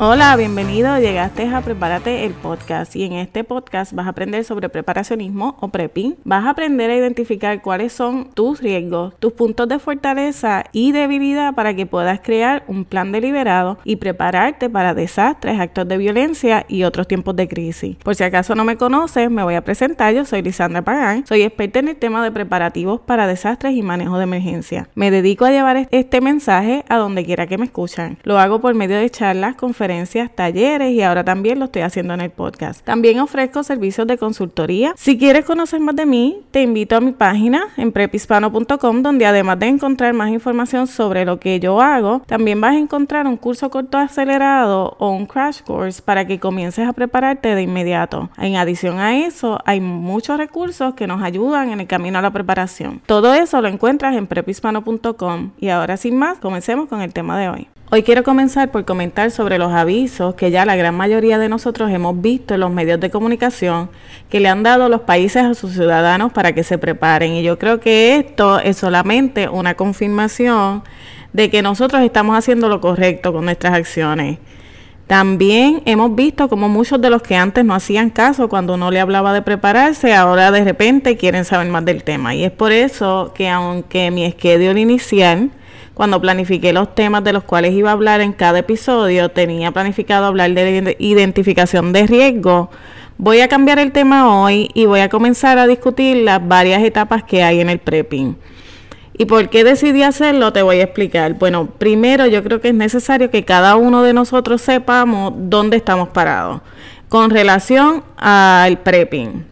Hola, bienvenido. Llegaste a Prepárate el podcast y en este podcast vas a aprender sobre preparacionismo o prepping. Vas a aprender a identificar cuáles son tus riesgos, tus puntos de fortaleza y debilidad para que puedas crear un plan deliberado y prepararte para desastres, actos de violencia y otros tiempos de crisis. Por si acaso no me conoces, me voy a presentar. Yo soy Lisandra Pagán. Soy experta en el tema de preparativos para desastres y manejo de emergencia. Me dedico a llevar este mensaje a donde quiera que me escuchan. Lo hago por medio de charlas, conferencias talleres y ahora también lo estoy haciendo en el podcast. También ofrezco servicios de consultoría. Si quieres conocer más de mí, te invito a mi página en prepispano.com donde además de encontrar más información sobre lo que yo hago, también vas a encontrar un curso corto acelerado o un crash course para que comiences a prepararte de inmediato. En adición a eso, hay muchos recursos que nos ayudan en el camino a la preparación. Todo eso lo encuentras en prepispano.com y ahora sin más, comencemos con el tema de hoy. Hoy quiero comenzar por comentar sobre los avisos que ya la gran mayoría de nosotros hemos visto en los medios de comunicación que le han dado los países a sus ciudadanos para que se preparen. Y yo creo que esto es solamente una confirmación de que nosotros estamos haciendo lo correcto con nuestras acciones. También hemos visto como muchos de los que antes no hacían caso cuando uno le hablaba de prepararse, ahora de repente quieren saber más del tema. Y es por eso que aunque mi schedule inicial cuando planifiqué los temas de los cuales iba a hablar en cada episodio, tenía planificado hablar de identificación de riesgo. Voy a cambiar el tema hoy y voy a comenzar a discutir las varias etapas que hay en el prepping. ¿Y por qué decidí hacerlo? Te voy a explicar. Bueno, primero yo creo que es necesario que cada uno de nosotros sepamos dónde estamos parados con relación al prepping.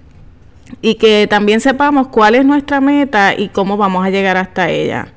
Y que también sepamos cuál es nuestra meta y cómo vamos a llegar hasta ella.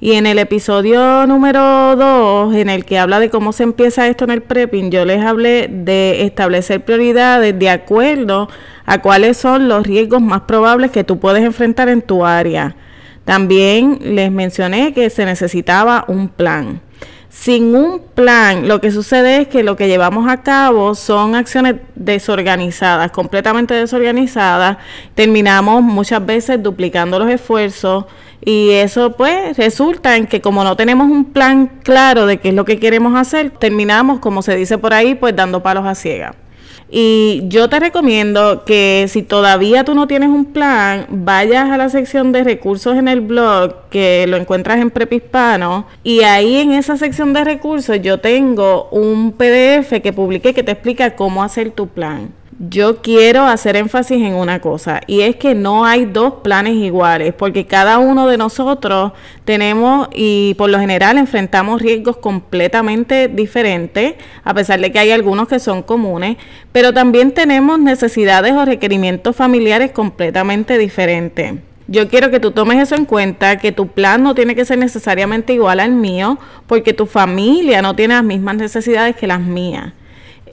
Y en el episodio número 2, en el que habla de cómo se empieza esto en el prepping, yo les hablé de establecer prioridades de acuerdo a cuáles son los riesgos más probables que tú puedes enfrentar en tu área. También les mencioné que se necesitaba un plan. Sin un plan, lo que sucede es que lo que llevamos a cabo son acciones desorganizadas, completamente desorganizadas. Terminamos muchas veces duplicando los esfuerzos y eso pues resulta en que como no tenemos un plan claro de qué es lo que queremos hacer, terminamos, como se dice por ahí, pues dando palos a ciegas. Y yo te recomiendo que si todavía tú no tienes un plan, vayas a la sección de recursos en el blog, que lo encuentras en Prepispano, y ahí en esa sección de recursos yo tengo un PDF que publiqué que te explica cómo hacer tu plan yo quiero hacer énfasis en una cosa y es que no hay dos planes iguales porque cada uno de nosotros tenemos y por lo general enfrentamos riesgos completamente diferentes a pesar de que hay algunos que son comunes pero también tenemos necesidades o requerimientos familiares completamente diferentes. Yo quiero que tú tomes eso en cuenta, que tu plan no tiene que ser necesariamente igual al mío, porque tu familia no tiene las mismas necesidades que las mías.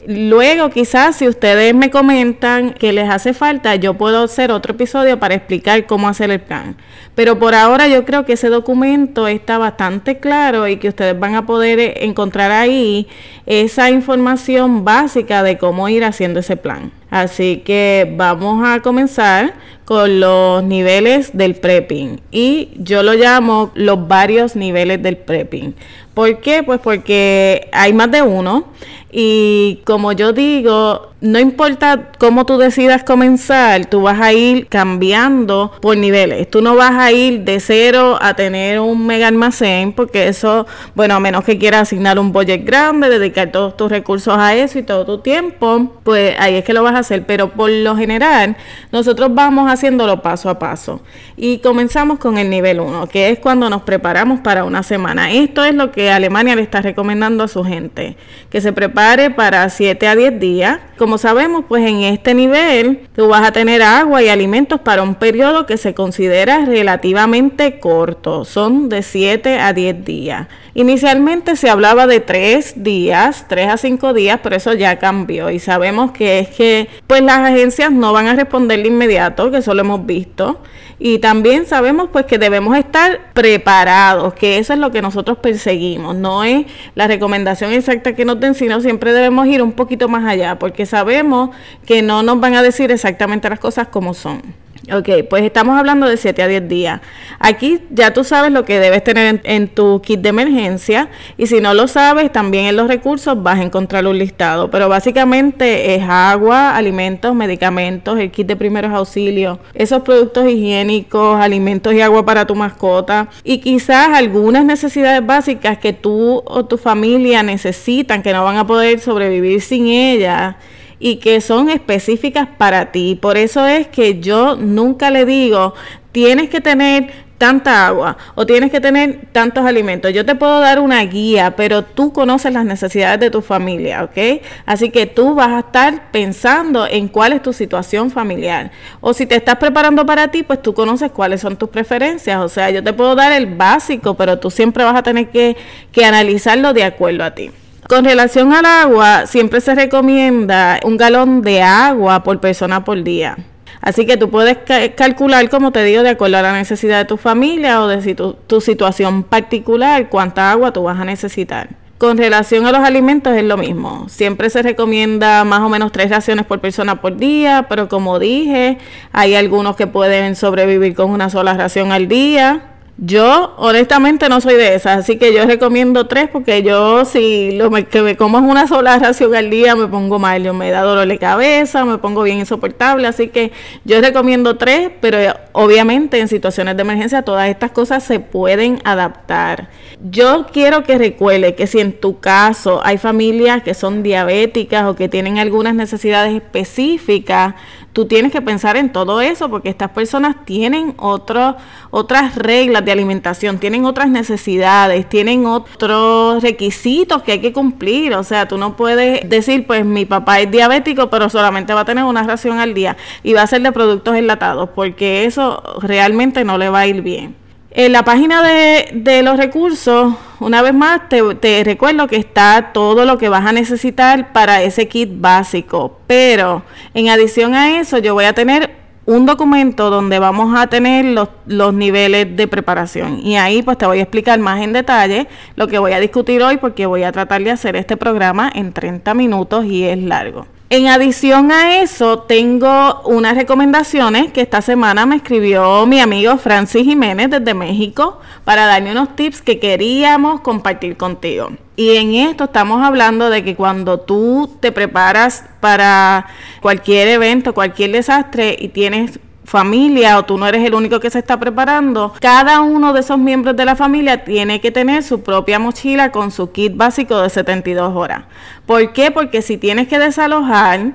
Luego, quizás, si ustedes me comentan que les hace falta, yo puedo hacer otro episodio para explicar cómo hacer el plan. Pero por ahora yo creo que ese documento está bastante claro y que ustedes van a poder eh, encontrar ahí esa información básica de cómo ir haciendo ese plan. Así que vamos a comenzar con los niveles del prepping y yo lo llamo los varios niveles del prepping. ¿Por qué? Pues porque hay más de uno y como yo digo, no importa cómo tú decidas comenzar, tú vas a ir cambiando por niveles. Tú no vas a ir de cero a tener un mega almacén, porque eso, bueno, a menos que quieras asignar un budget grande, dedicar todos tus recursos a eso y todo tu tiempo, pues ahí es que lo vas a hacer. Pero por lo general, nosotros vamos haciéndolo paso a paso. Y comenzamos con el nivel 1, que es cuando nos preparamos para una semana. Esto es lo que Alemania le está recomendando a su gente, que se prepare para 7 a 10 días. Como sabemos, pues en este nivel tú vas a tener agua y alimentos para un periodo que se considera relativamente corto, son de 7 a 10 días. Inicialmente se hablaba de 3 días, 3 a 5 días, pero eso ya cambió y sabemos que es que pues las agencias no van a responder de inmediato, que eso lo hemos visto. Y también sabemos pues que debemos estar preparados, que eso es lo que nosotros perseguimos, no es la recomendación exacta que nos den, sino siempre debemos ir un poquito más allá, porque sabemos que no nos van a decir exactamente las cosas como son. Ok, pues estamos hablando de 7 a 10 días. Aquí ya tú sabes lo que debes tener en, tu kit de emergencia y si no lo sabes, también en los recursos vas a encontrar un listado. Pero básicamente es agua, alimentos, medicamentos, el kit de primeros auxilios, esos productos higiénicos, alimentos y agua para tu mascota y quizás algunas necesidades básicas que tú o tu familia necesitan, que no van a poder sobrevivir sin ellas y que son específicas para ti. Por eso es que yo nunca le digo, tienes que tener tanta agua o tienes que tener tantos alimentos. Yo te puedo dar una guía, pero tú conoces las necesidades de tu familia, ¿ok? Así que tú vas a estar pensando en cuál es tu situación familiar. O si te estás preparando para ti, pues tú conoces cuáles son tus preferencias. O sea, yo te puedo dar el básico, pero tú siempre vas a tener que, que analizarlo de acuerdo a ti. Con relación al agua, siempre se recomienda un galón de agua por persona por día. Así que tú puedes calcular, como te digo, de acuerdo a la necesidad de tu familia o de tu, tu situación particular, cuánta agua tú vas a necesitar. Con relación a los alimentos es lo mismo. Siempre se recomienda más o menos tres raciones por persona por día, pero como dije, hay algunos que pueden sobrevivir con una sola ración al día. Yo honestamente no soy de esas, así que yo recomiendo tres porque yo si lo que me como una sola ración al día me pongo mal, yo me da dolor de cabeza, me pongo bien insoportable, así que yo recomiendo tres, pero obviamente en situaciones de emergencia todas estas cosas se pueden adaptar. Yo quiero que recuerde que si en tu caso hay familias que son diabéticas o que tienen algunas necesidades específicas, tú tienes que pensar en todo eso porque estas personas tienen otras reglas de alimentación, tienen otras necesidades, tienen otros requisitos que hay que cumplir. O sea, tú no puedes decir, pues mi papá es diabético, pero solamente va a tener una ración al día y va a ser de productos enlatados porque eso realmente no le va a ir bien. En la página de, los recursos, una vez más, te, te, recuerdo que está todo lo que vas a necesitar para ese kit básico. Pero en adición a eso, yo voy a tener un documento donde vamos a tener los, los niveles de preparación. Y ahí pues te voy a explicar más en detalle lo que voy a discutir hoy porque voy a tratar de hacer este programa en 30 minutos y es largo. En adición a eso, tengo unas recomendaciones que esta semana me escribió mi amigo Francis Jiménez desde México para darme unos tips que queríamos compartir contigo. Y en esto estamos hablando de que cuando tú te preparas para cualquier evento, cualquier desastre y tienes familia o tú no eres el único que se está preparando, cada uno de esos miembros de la familia tiene que tener su propia mochila con su kit básico de 72 horas. ¿Por qué? Porque si tienes que desalojar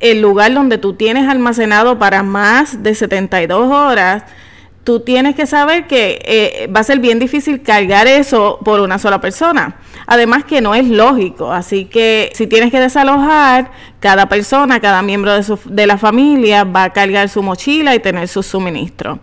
el lugar donde tú tienes almacenado para más de 72 horas, tú tienes que saber que eh, va a ser bien difícil cargar eso por una sola persona. Además que no es lógico, así que si tienes que desalojar, cada persona, cada miembro de, la familia va a cargar su mochila y tener su suministro.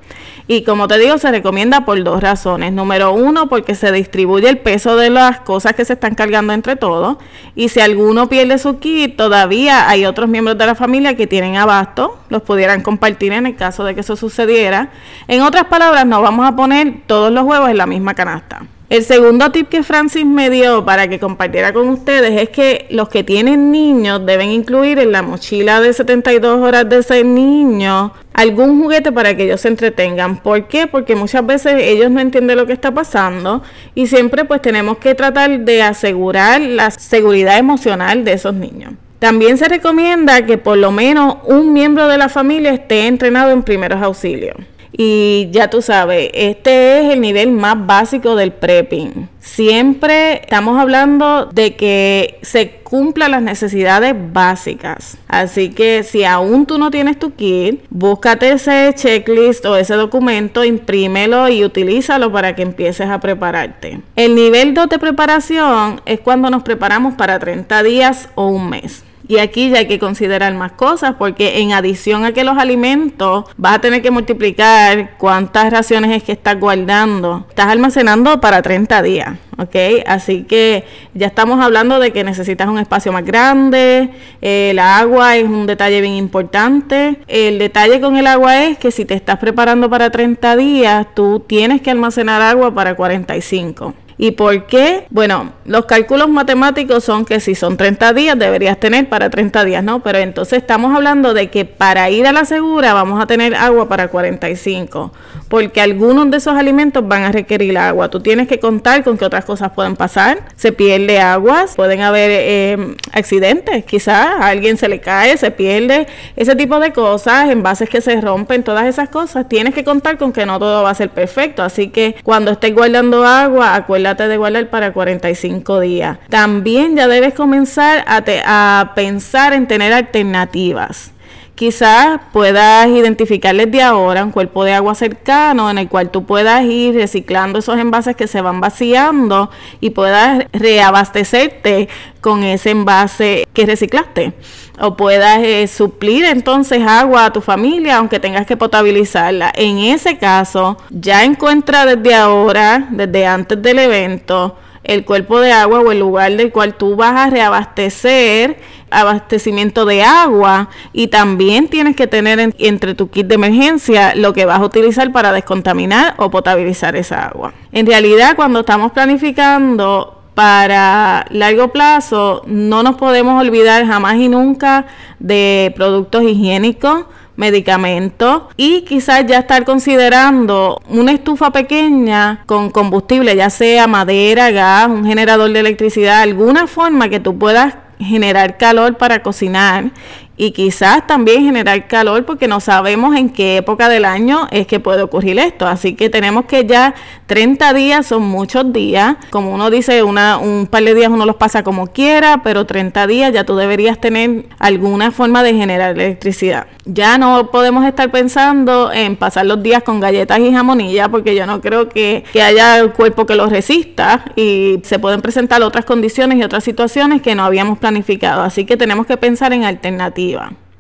Y como te digo, se recomienda por dos razones. Número uno, porque se distribuye el peso de las cosas que se están cargando entre todos. Y si alguno pierde su kit, todavía hay otros miembros de la familia que tienen abasto, los pudieran compartir en el caso de que eso sucediera. En otras palabras, no vamos a poner todos los huevos en la misma canasta. El segundo tip que Francis me dio para que compartiera con ustedes es que los que tienen niños deben incluir en la mochila de 72 horas de ese niño algún juguete para que ellos se entretengan. ¿Por qué? Porque muchas veces ellos no entienden lo que está pasando y siempre pues tenemos que tratar de asegurar la seguridad emocional de esos niños. También se recomienda que por lo menos un miembro de la familia esté entrenado en primeros auxilios. Y ya tú sabes, este es el nivel más básico del prepping. Siempre estamos hablando de que se cumplan las necesidades básicas. Así que si aún tú no tienes tu kit, búscate ese checklist o ese documento, imprímelo y utilízalo para que empieces a prepararte. El nivel 2 de preparación es cuando nos preparamos para 30 días o un mes. Y aquí ya hay que considerar más cosas porque en adición a que los alimentos vas a tener que multiplicar cuántas raciones es que estás guardando. Estás almacenando para 30 días, ¿ok? Así que ya estamos hablando de que necesitas un espacio más grande. el agua es un detalle bien importante. El detalle con el agua es que si te estás preparando para 30 días, tú tienes que almacenar agua para 45. ¿Y por qué? Bueno, los cálculos matemáticos son que si son 30 días, deberías tener para 30 días, ¿no? Pero entonces estamos hablando de que para ir a la segura vamos a tener agua para 45, porque algunos de esos alimentos van a requerir agua. Tú tienes que contar con que otras cosas pueden pasar. Se pierde agua, pueden haber eh, accidentes, quizás a alguien se le cae, se pierde, ese tipo de cosas, envases que se rompen, todas esas cosas. Tienes que contar con que no todo va a ser perfecto. Así que cuando estés guardando agua, acuérdate de guardar para 45 días. También ya debes comenzar a pensar en tener alternativas. Quizás puedas identificar desde ahora un cuerpo de agua cercano en el cual tú puedas ir reciclando esos envases que se van vaciando y puedas reabastecerte con ese envase que reciclaste. O puedas eh, suplir entonces agua a tu familia aunque tengas que potabilizarla. En ese caso, ya encuentra desde ahora, desde antes del evento, el cuerpo de agua o el lugar del cual tú vas a reabastecer abastecimiento de agua y también tienes que tener entre tu kit de emergencia lo que vas a utilizar para descontaminar o potabilizar esa agua. En realidad cuando estamos planificando para largo plazo no nos podemos olvidar jamás y nunca de productos higiénicos, medicamentos y quizás ya estar considerando una estufa pequeña con combustible, ya sea madera, gas, un generador de electricidad, alguna forma que tú puedas generar calor para cocinar y quizás también generar calor porque no sabemos en qué época del año es que puede ocurrir esto. Así que tenemos que ya 30 días son muchos días. Como uno dice, una, un par de días uno los pasa como quiera, pero 30 días ya tú deberías tener alguna forma de generar electricidad. Ya no podemos estar pensando en pasar los días con galletas y jamonilla porque yo no creo que, que haya cuerpo que los resista y se pueden presentar otras condiciones y otras situaciones que no habíamos planificado. Así que tenemos que pensar en alternativas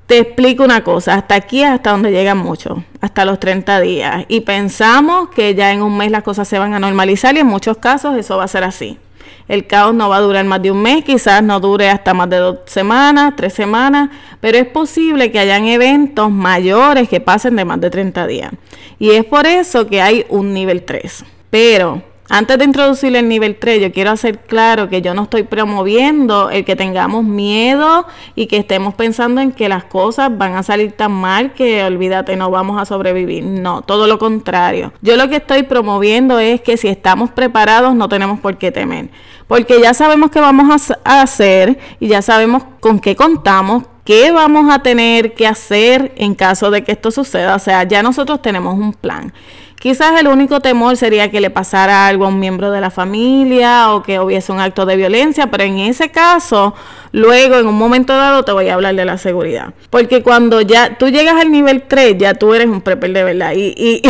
te explico una cosa, hasta aquí es hasta donde llegan muchos, hasta los 30 días. Y pensamos que ya en un mes las cosas se van a normalizar y en muchos casos eso va a ser así. El caos no va a durar más de un mes, quizás no dure hasta más de dos semanas, tres semanas, pero es posible que hayan eventos mayores que pasen de más de 30 días. Y es por eso que hay un nivel 3. Pero antes de introducir el nivel 3, yo quiero hacer claro que yo no estoy promoviendo el que tengamos miedo y que estemos pensando en que las cosas van a salir tan mal que olvídate, no vamos a sobrevivir. No, todo lo contrario. Yo lo que estoy promoviendo es que si estamos preparados no tenemos por qué temer. Porque ya sabemos qué vamos a hacer y ya sabemos con qué contamos, qué vamos a tener que hacer en caso de que esto suceda. O sea, ya nosotros tenemos un plan. Quizás el único temor sería que le pasara algo a un miembro de la familia o que hubiese un acto de violencia, pero en ese caso Luego, en un momento dado, te voy a hablar de la seguridad. Porque cuando ya tú llegas al nivel 3, ya tú eres un prepper de verdad. Y, y,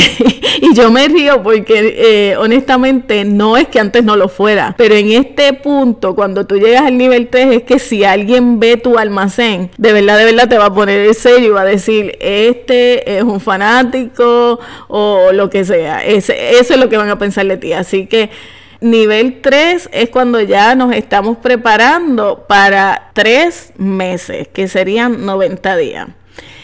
y yo me río porque, eh, honestamente, no es que antes no lo fuera. Pero en este punto, cuando tú llegas al nivel 3, es que si alguien ve tu almacén, de verdad, de verdad te va a poner el sello y va a decir, este es un fanático o lo que sea. eso es lo que van a pensar de ti. Así que Nivel 3 es cuando ya nos estamos preparando para tres meses, que serían 90 días.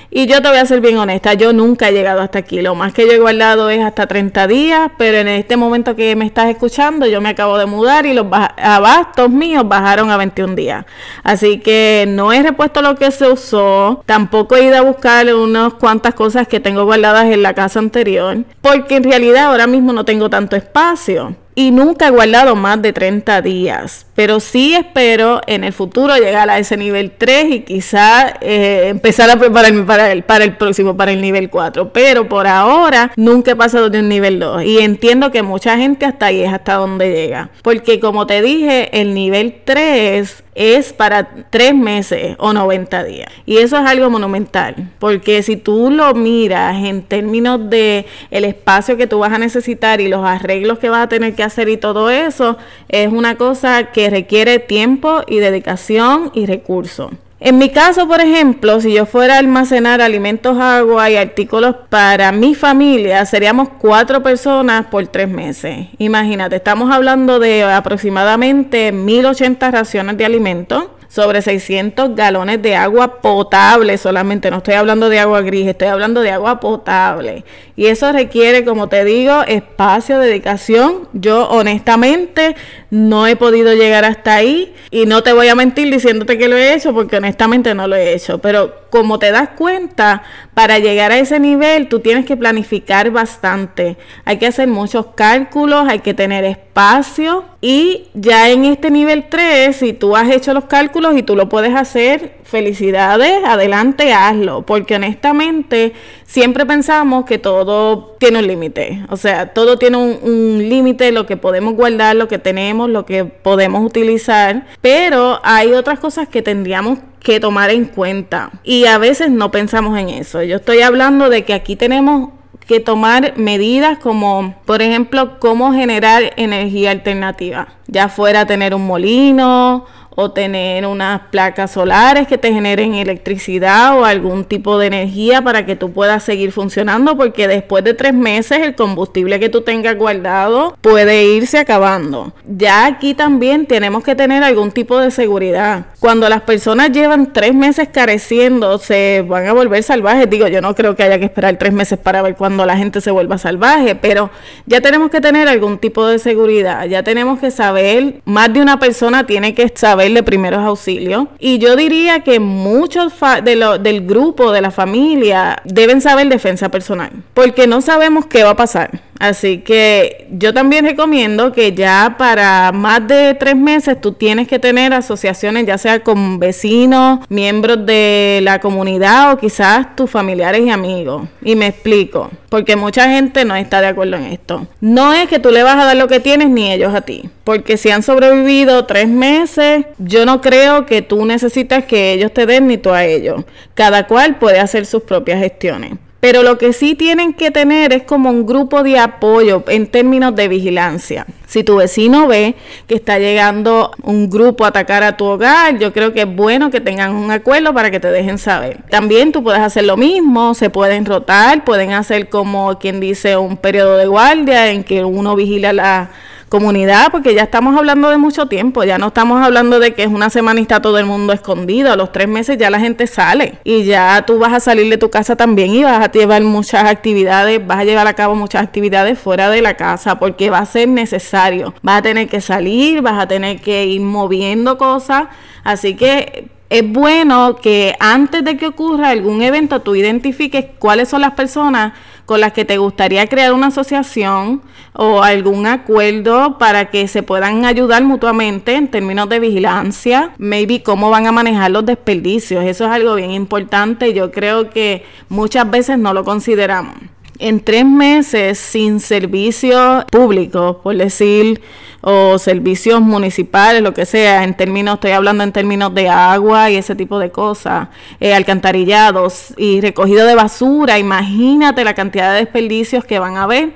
Y yo te voy a ser bien honesta, yo nunca he llegado hasta aquí. Lo más que llego al lado es hasta 30 días, pero en este momento que me estás escuchando, yo me acabo de mudar y los abastos míos bajaron a 21 días. Así que no he repuesto lo que se usó, tampoco he ido a buscar unas cuantas cosas que tengo guardadas en la casa anterior, porque en realidad ahora mismo no tengo tanto espacio y nunca he guardado más de 30 días, pero sí espero en el futuro llegar a ese nivel 3 y quizá eh, empezar a prepararme para el, para el próximo, para el nivel 4, pero por ahora nunca he pasado de un nivel 2 y entiendo que mucha gente hasta ahí es hasta donde llega, porque como te dije, el nivel 3 es para tres meses o 90 días. Y eso es algo monumental, porque si tú lo miras en términos de el espacio que tú vas a necesitar y los arreglos que vas a tener que hacer y todo eso, es una cosa que requiere tiempo y dedicación y recursos. En mi caso, por ejemplo, si yo fuera a almacenar alimentos, agua y artículos para mi familia, seríamos cuatro personas por tres meses. Imagínate, estamos hablando de aproximadamente 1080 raciones de alimentos sobre 600 galones de agua potable solamente. No estoy hablando de agua gris, estoy hablando de agua potable. Y eso requiere, como te digo, espacio, dedicación. Yo honestamente no he podido llegar hasta ahí y no te voy a mentir diciéndote que lo he hecho porque honestamente no lo he hecho. Pero como te das cuenta, para llegar a ese nivel tú tienes que planificar bastante. Hay que hacer muchos cálculos, hay que tener espacio y ya en este nivel 3, si tú has hecho los cálculos y tú lo puedes hacer, felicidades, adelante, hazlo. Porque honestamente siempre pensamos que todo tiene un límite. O sea, todo tiene un, un límite, lo que podemos guardar, lo que tenemos, lo que podemos utilizar. Pero hay otras cosas que tendríamos que tomar en cuenta. Y a veces no pensamos en eso. Yo estoy hablando de que aquí tenemos que tomar medidas como, por ejemplo, cómo generar energía alternativa, ya fuera tener un molino o tener unas placas solares que te generen electricidad o algún tipo de energía para que tú puedas seguir funcionando porque después de tres meses el combustible que tú tengas guardado puede irse acabando. Ya aquí también tenemos que tener algún tipo de seguridad. Cuando las personas llevan tres meses careciendo se van a volver salvajes. Digo, yo no creo que haya que esperar tres meses para ver cuando la gente se vuelva salvaje, pero ya tenemos que tener algún tipo de seguridad. Ya tenemos que saber, más de una persona tiene que saber de primeros auxilios. Y yo diría que muchos de lo, del grupo, de la familia, deben saber defensa personal, porque no sabemos qué va a pasar. Así que yo también recomiendo que ya para más de tres meses tú tienes que tener asociaciones, ya sea con vecinos, miembros de la comunidad o quizás tus familiares y amigos. Y me explico, porque mucha gente no está de acuerdo en esto. No es que tú le vas a dar lo que tienes ni ellos a ti, porque si han sobrevivido tres meses, yo no creo que tú necesitas que ellos te den ni tú a ellos. Cada cual puede hacer sus propias gestiones. Pero lo que sí tienen que tener es como un grupo de apoyo en términos de vigilancia. Si tu vecino ve que está llegando un grupo a atacar a tu hogar, yo creo que es bueno que tengan un acuerdo para que te dejen saber. También tú puedes hacer lo mismo, se pueden rotar, pueden hacer como quien dice un periodo de guardia en que uno vigila la comunidad, porque ya estamos hablando de mucho tiempo, ya no estamos hablando de que es una semana y está todo el mundo escondido, a los tres meses ya la gente sale y ya tú vas a salir de tu casa también y vas a llevar muchas actividades, vas a llevar a cabo muchas actividades fuera de la casa porque va a ser necesario, vas a tener que salir, vas a tener que ir moviendo cosas, así que es bueno que antes de que ocurra algún evento tú identifiques cuáles son las personas con las que te gustaría crear una asociación o algún acuerdo para que se puedan ayudar mutuamente en términos de vigilancia, maybe cómo van a manejar los desperdicios. Eso es algo bien importante yo creo que muchas veces no lo consideramos. En tres meses sin servicios públicos, por decir, o servicios municipales, lo que sea, en términos, estoy hablando en términos de agua y ese tipo de cosas, eh, alcantarillados y recogido de basura, imagínate la cantidad de desperdicios que van a haber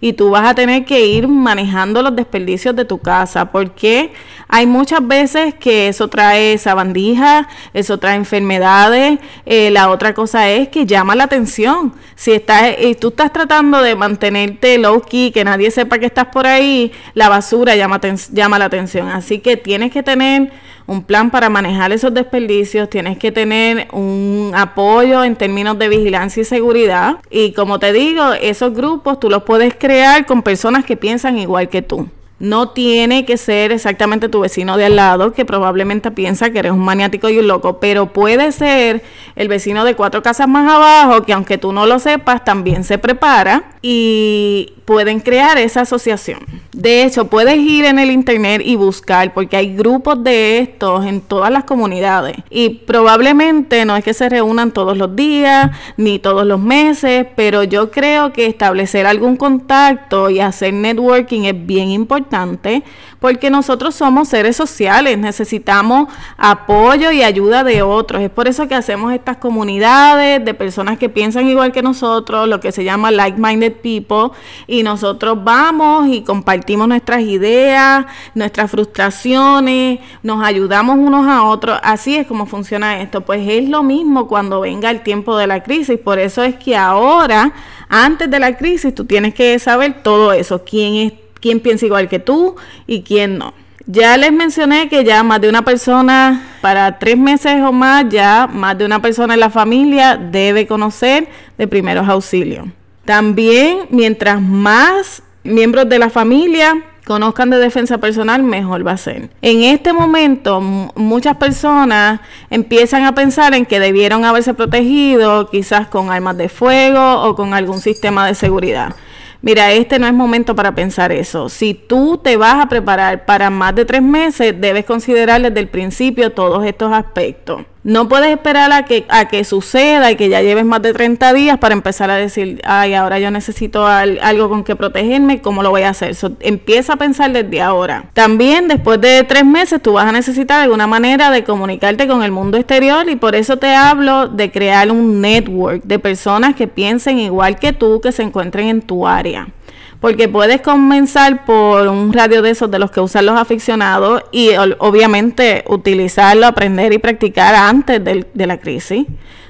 y tú vas a tener que ir manejando los desperdicios de tu casa porque hay muchas veces que eso trae sabandija, eso trae enfermedades, eh, la otra cosa es que llama la atención. Si estás, y tú estás tratando de mantenerte low key, que nadie sepa que estás por ahí, la basura llama, llama la atención. Así que tienes que tener un plan para manejar esos desperdicios, tienes que tener un apoyo en términos de vigilancia y seguridad. Y como te digo, esos grupos tú los puedes crear con personas que piensan igual que tú. No tiene que ser exactamente tu vecino de al lado que probablemente piensa que eres un maniático y un loco, pero puede ser el vecino de cuatro casas más abajo que aunque tú no lo sepas también se prepara y pueden crear esa asociación. De hecho, puedes ir en el internet y buscar, porque hay grupos de estos en todas las comunidades. Y probablemente no es que se reúnan todos los días, ni todos los meses, pero yo creo que establecer algún contacto y hacer networking es bien importante, porque nosotros somos seres sociales, necesitamos apoyo y ayuda de otros. Es por eso que hacemos comunidades de personas que piensan igual que nosotros, lo que se llama like-minded people. Y y nosotros vamos y compartimos nuestras ideas, nuestras frustraciones, nos ayudamos unos a otros. Así es como funciona esto. Pues es lo mismo cuando venga el tiempo de la crisis. Por eso es que ahora, antes de la crisis, tú tienes que saber todo eso. ¿Quién es? quién piensa igual que tú y quién no. Ya les mencioné que ya más de una persona, para tres meses o más, ya más de una persona en la familia debe conocer de primeros auxilios. También, mientras más miembros de la familia conozcan de defensa personal, mejor va a ser. En este momento, muchas personas empiezan a pensar en que debieron haberse protegido quizás con armas de fuego o con algún sistema de seguridad. Mira, este no es momento para pensar eso. Si tú te vas a preparar para más de tres meses, debes considerar desde el principio todos estos aspectos. No puedes esperar a que, a que suceda y que ya lleves más de 30 días para empezar a decir, ay, ahora yo necesito algo con que protegerme, ¿cómo lo voy a hacer? empieza a pensar desde ahora. También después de tres meses tú vas a necesitar alguna manera de comunicarte con el mundo exterior y por eso te hablo de crear un network de personas que piensen igual que tú, que se encuentren en tu área porque puedes comenzar por un radio de esos de los que usan los aficionados y obviamente utilizarlo, aprender y practicar antes de la crisis.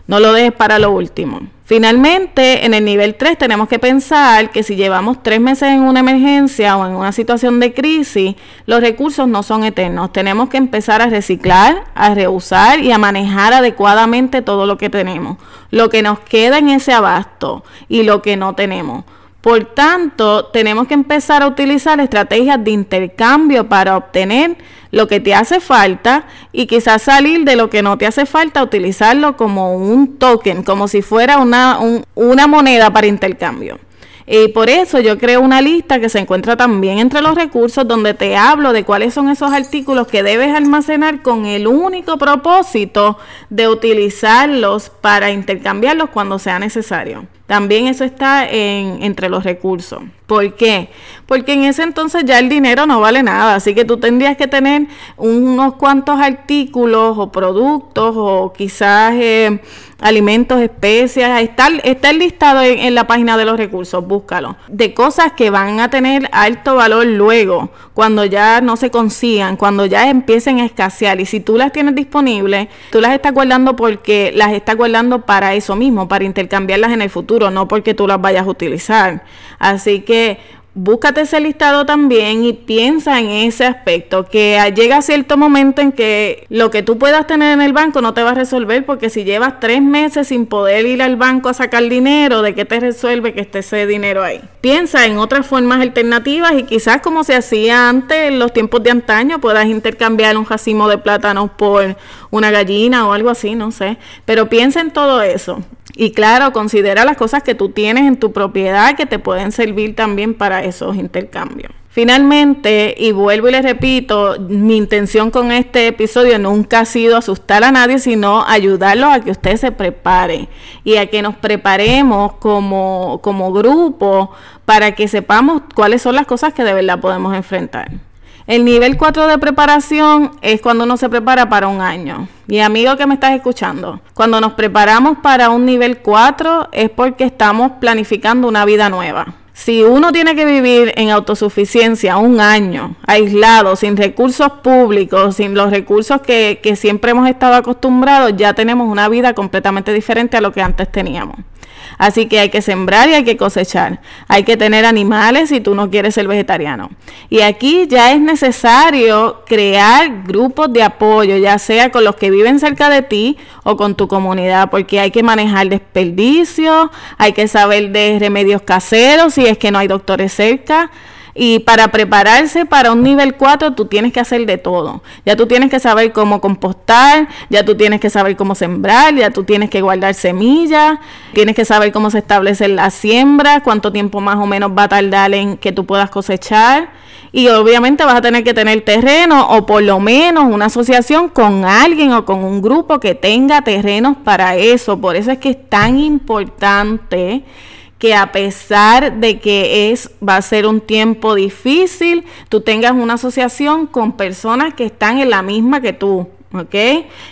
No lo dejes para lo último. Finalmente, en el nivel 3 tenemos que pensar que si llevamos tres meses en una emergencia o en una situación de crisis, los recursos no son eternos. Tenemos que empezar a reciclar, a reusar y a manejar adecuadamente todo lo que tenemos, lo que nos queda en ese abasto y lo que no tenemos. Por tanto, tenemos que empezar a utilizar estrategias de intercambio para obtener lo que te hace falta y quizás salir de lo que no te hace falta, utilizarlo como un token, como si fuera una, una moneda para intercambio. Y por eso yo creo una lista que se encuentra también entre los recursos donde te hablo de cuáles son esos artículos que debes almacenar con el único propósito de utilizarlos para intercambiarlos cuando sea necesario. También eso está en, entre los recursos. ¿Por qué? Porque en ese entonces ya el dinero no vale nada, así que tú tendrías que tener unos cuantos artículos o productos o quizás eh, alimentos, especias, está, está listado en, en, la página de los recursos, búscalo, de cosas que van a tener alto valor luego, cuando ya no se consigan, cuando ya empiecen a escasear y si tú las tienes disponibles, tú las estás guardando porque las estás guardando para eso mismo, para intercambiarlas en el futuro, no porque tú las vayas a utilizar. Así que búscate ese listado también y piensa en ese aspecto, que llega cierto momento en que lo que tú puedas tener en el banco no te va a resolver, porque si llevas tres meses sin poder ir al banco a sacar dinero, ¿de qué te resuelve que esté ese dinero ahí? Piensa en otras formas alternativas y quizás como se hacía antes en los tiempos de antaño, puedas intercambiar un racimo de plátanos por una gallina o algo así, no sé, pero piensa en todo eso. Y claro, considera las cosas que tú tienes en tu propiedad que te pueden servir también para esos intercambios. Finalmente, y vuelvo y les repito, mi intención con este episodio nunca ha sido asustar a nadie, sino ayudarlos a que ustedes se preparen y a que nos preparemos como, como grupo para que sepamos cuáles son las cosas que de verdad podemos enfrentar. El nivel 4 de preparación es cuando uno se prepara para un año. Y amigo que me estás escuchando, cuando nos preparamos para un nivel 4 es porque estamos planificando una vida nueva. Si uno tiene que vivir en autosuficiencia un año, aislado, sin recursos públicos, sin los recursos que, que siempre hemos estado acostumbrados, ya tenemos una vida completamente diferente a lo que antes teníamos. Así que hay que sembrar y hay que cosechar. Hay que tener animales si tú no quieres ser vegetariano. Y aquí ya es necesario crear grupos de apoyo, ya sea con los que viven cerca de ti o con tu comunidad, porque hay que manejar desperdicios, hay que saber de remedios caseros si es que no hay doctores cerca. Y para prepararse para un nivel 4, tú tienes que hacer de todo. Ya tú tienes que saber cómo compostar, ya tú tienes que saber cómo sembrar, ya tú tienes que guardar semillas, tienes que saber cómo se establece la siembra, cuánto tiempo más o menos va a tardar en que tú puedas cosechar. Y obviamente vas a tener que tener terreno o por lo menos una asociación con alguien o con un grupo que tenga terrenos para eso. Por eso es que es tan importante que a pesar de que es va a ser un tiempo difícil, tú tengas una asociación con personas que están en la misma que tú. ¿Ok?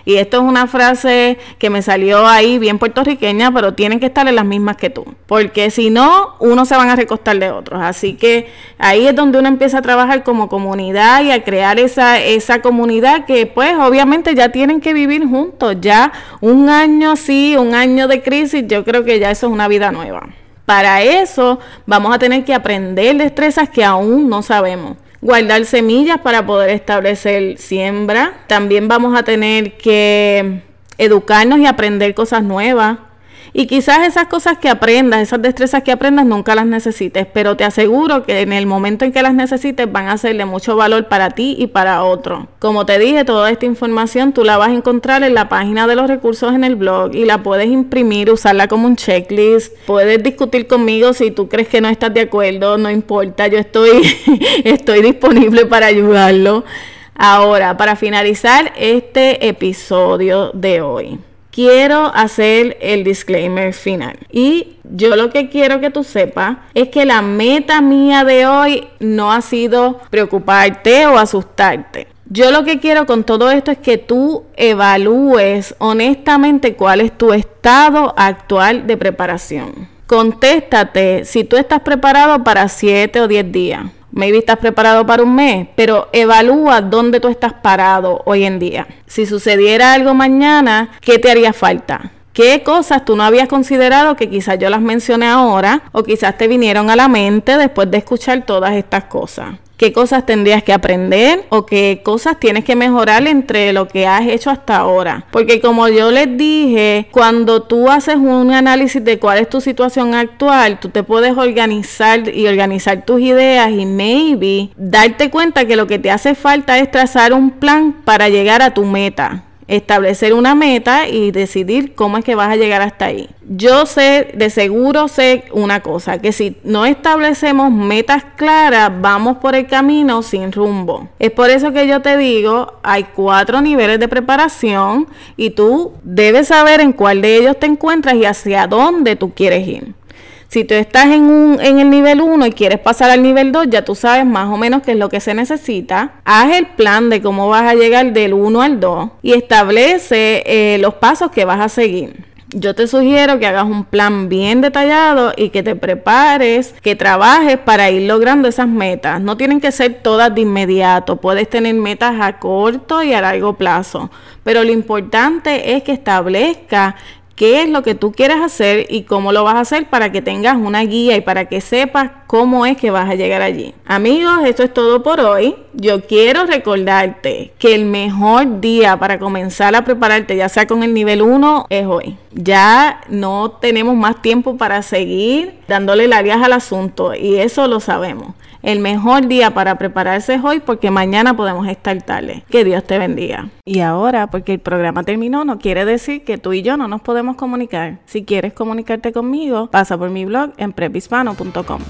Y esto es una frase que me salió ahí bien puertorriqueña, pero tienen que estar en las mismas que tú, porque si no, uno se van a recostar de otros. Así que ahí es donde uno empieza a trabajar como comunidad y a crear esa, esa comunidad que pues obviamente ya tienen que vivir juntos. Ya un año así, un año de crisis, yo creo que ya eso es una vida nueva. Para eso vamos a tener que aprender destrezas que aún no sabemos. guardar semillas para poder establecer siembra. También vamos a tener que educarnos y aprender cosas nuevas. Y quizás esas cosas que aprendas, esas destrezas que aprendas, nunca las necesites, pero te aseguro que en el momento en que las necesites van a ser de mucho valor para ti y para otro. Como te dije, toda esta información tú la vas a encontrar en la página de los recursos en el blog y la puedes imprimir, usarla como un checklist. Puedes discutir conmigo si tú crees que no estás de acuerdo, no importa, yo estoy, estoy disponible para ayudarlo. Ahora, para finalizar este episodio de hoy quiero hacer el disclaimer final. Y yo lo que quiero que tú sepas es que la meta mía de hoy no ha sido preocuparte o asustarte. Yo lo que quiero con todo esto es que tú evalúes honestamente cuál es tu estado actual de preparación. Contéstate si tú estás preparado para 7 o 10 días Maybe estás preparado para un mes, pero evalúa dónde tú estás parado hoy en día. Si sucediera algo mañana, ¿qué te haría falta? ¿Qué cosas tú no habías considerado que quizás yo las mencioné ahora o quizás te vinieron a la mente después de escuchar todas estas cosas? Qué cosas tendrías que aprender o qué cosas tienes que mejorar entre lo que has hecho hasta ahora. Porque como yo les dije, cuando tú haces un análisis de cuál es tu situación actual, tú te puedes organizar y organizar tus ideas y maybe darte cuenta que lo que te hace falta es trazar un plan para llegar a tu meta establecer una meta y decidir cómo es que vas a llegar hasta ahí. Yo sé, de seguro sé una cosa, que si no establecemos metas claras, vamos por el camino sin rumbo. Es por eso que yo te digo, hay cuatro niveles de preparación y tú debes saber en cuál de ellos te encuentras y hacia dónde tú quieres ir. Si tú estás en, un, en el nivel 1 y quieres pasar al nivel 2, ya tú sabes más o menos qué es lo que se necesita. Haz el plan de cómo vas a llegar del 1 al 2 y establece eh, los pasos que vas a seguir. Yo te sugiero que hagas un plan bien detallado y que te prepares, que trabajes para ir logrando esas metas. No tienen que ser todas de inmediato, puedes tener metas a corto y a largo plazo, pero lo importante es que establezca qué es lo que tú quieres hacer y cómo lo vas a hacer para que tengas una guía y para que sepas cómo es que vas a llegar allí. Amigos, esto es todo por hoy. Yo quiero recordarte que el mejor día para comenzar a prepararte, ya sea con el nivel 1, es hoy. Ya no tenemos más tiempo para seguir dándole largas al asunto y eso lo sabemos. El mejor día para prepararse es hoy porque mañana podemos estar tarde. Que Dios te bendiga. Y ahora, porque el programa terminó, no quiere decir que tú y yo no nos podemos comunicar. Si quieres comunicarte conmigo, pasa por mi blog en prepispano.com.